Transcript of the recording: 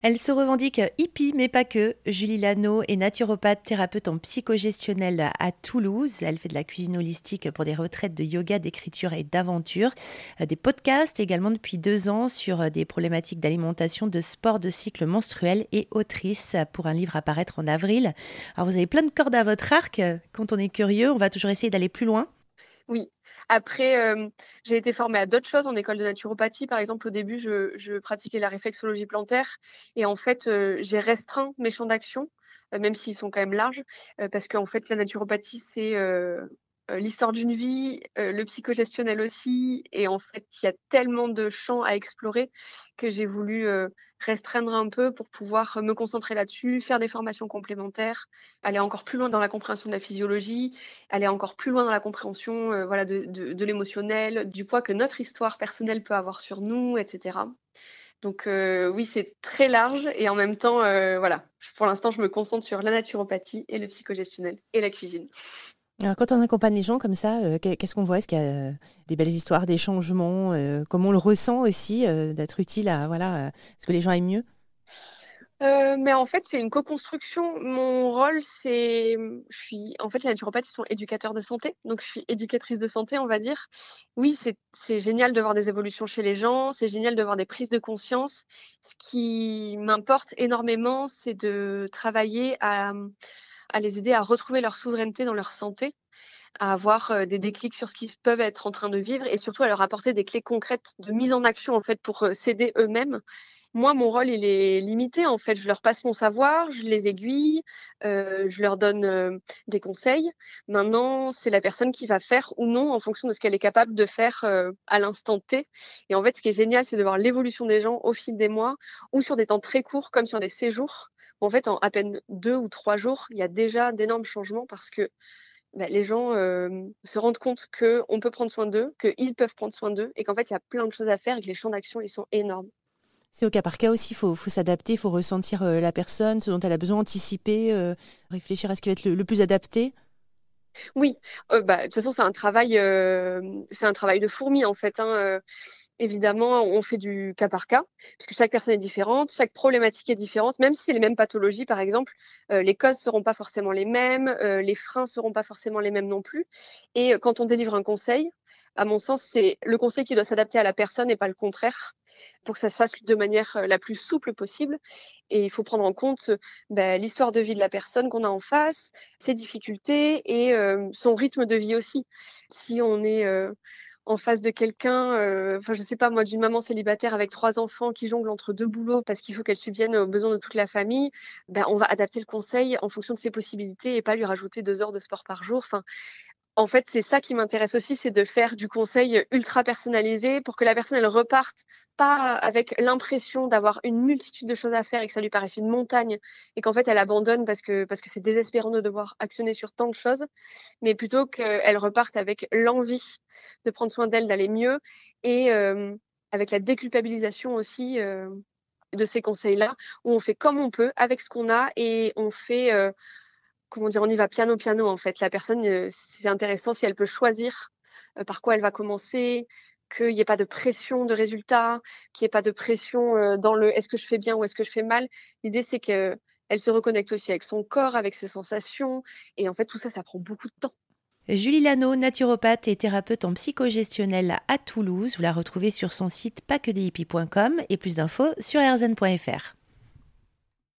Elle se revendique hippie, mais pas que. Julie Lano est naturopathe, thérapeute en psychogestionnel à Toulouse. Elle fait de la cuisine holistique pour des retraites de yoga, d'écriture et d'aventure. Euh, des podcasts également depuis deux ans sur euh, des problématiques d'alimentation, de sport, de cycle menstruel et autrice pour un livre à paraître en avril. Alors vous avez plein de cordes à votre arc. Quand on est curieux, on va toujours essayer d'aller plus loin. Oui, après, euh, j'ai été formée à d'autres choses en école de naturopathie. Par exemple, au début, je, pratiquais la réflexologie plantaire et en fait, euh, j'ai restreint mes champs d'action, euh, même s'ils sont quand même larges, parce qu'en fait, la naturopathie, c'est l'histoire d'une vie, euh, le psychogestionnel aussi. Et en fait, il y a tellement de champs à explorer que j'ai voulu euh, restreindre un peu pour pouvoir me concentrer là-dessus, faire des formations complémentaires, aller encore plus loin dans la compréhension de la physiologie, aller encore plus loin dans la compréhension voilà, de, de, l'émotionnel, du poids que notre histoire personnelle peut avoir sur nous, etc. Donc oui, c'est très large et en même temps, voilà, pour l'instant, je me concentre sur la naturopathie et le psychogestionnel et la cuisine. Alors, quand on accompagne les gens comme ça, euh, qu'est-ce qu'on voit? Est-ce qu'il y a euh, des belles histoires, des changements euh, Comment on le ressent aussi d'être utile à voilà Est-ce que les gens aiment mieux? Mais en fait, c'est une co-construction. Mon rôle, c'est, je suis, en fait, les naturopathes, sont éducateurs de santé, donc je suis éducatrice de santé, on va dire. Oui, c'est génial de voir des évolutions chez les gens, c'est génial de voir des prises de conscience. Ce qui m'importe énormément, c'est de travailler à à les aider à retrouver leur souveraineté dans leur santé, à avoir euh, des déclics sur ce qu'ils peuvent être en train de vivre et surtout à leur apporter des clés concrètes de mise en action en fait pour euh, s'aider eux-mêmes. Moi, mon rôle, il est limité. En fait, je leur passe mon savoir, je les aiguille, euh, je leur donne des conseils. Maintenant, c'est la personne qui va faire ou non en fonction de ce qu'elle est capable de faire à l'instant T. Et en fait, ce qui est génial, c'est de voir l'évolution des gens au fil des mois ou sur des temps très courts, comme sur des séjours en fait, en à peine deux ou trois jours, il y a déjà d'énormes changements parce que bah, les gens se rendent compte qu'on peut prendre soin d'eux, qu'ils peuvent prendre soin d'eux et qu'en fait, il y a plein de choses à faire et que les champs d'action, ils sont énormes. C'est au cas par cas aussi, il faut, s'adapter, il faut ressentir la personne, ce dont elle a besoin, anticiper, réfléchir à ce qui va être le, plus adapté. Oui, bah, de toute façon, c'est un travail, c'est un travail de fourmi en fait. Hein, évidemment, on fait du cas par cas, puisque chaque personne est différente, chaque problématique est différente, même si c'est les mêmes pathologies, par exemple, euh, les causes seront pas forcément les mêmes, euh, les freins seront pas forcément les mêmes non plus. Et euh, quand on délivre un conseil, à mon sens, c'est le conseil qui doit s'adapter à la personne et pas le contraire, pour que ça se fasse de manière la plus souple possible. Et il faut prendre en compte ben, l'histoire de vie de la personne qu'on a en face, ses difficultés et son rythme de vie aussi. Si on est en face de quelqu'un, euh, enfin je sais pas moi, d'une maman célibataire avec trois enfants qui jongle entre deux boulots parce qu'il faut qu'elle subvienne aux besoins de toute la famille, ben on va adapter le conseil en fonction de ses possibilités et pas lui rajouter deux heures de sport par jour. Enfin, en fait, c'est ça qui m'intéresse aussi, c'est de faire du conseil ultra personnalisé pour que la personne elle reparte pas avec l'impression d'avoir une multitude de choses à faire et que ça lui paraisse une montagne et qu'en fait elle abandonne parce que c'est désespérant de devoir actionner sur tant de choses, mais plutôt qu'elle reparte avec l'envie de prendre soin d'elle, d'aller mieux et euh, avec la déculpabilisation aussi euh, de ces conseils-là où on fait comme on peut avec ce qu'on a et on fait euh, comment dire, on y va piano piano en fait. La personne, euh, c'est intéressant si elle peut choisir euh, par quoi elle va commencer, qu'il n'y ait pas de pression de résultat, qu'il n'y ait pas de pression euh, dans le est-ce que je fais bien ou est-ce que je fais mal? L'idée c'est qu'elle se reconnecte aussi avec son corps, avec ses sensations, et en fait tout ça, ça prend beaucoup de temps. Julie Lano, naturopathe et thérapeute en psychogestionnel à Toulouse. Vous la retrouvez sur son site pasquedehippies.com et plus d'infos sur erzen.fr.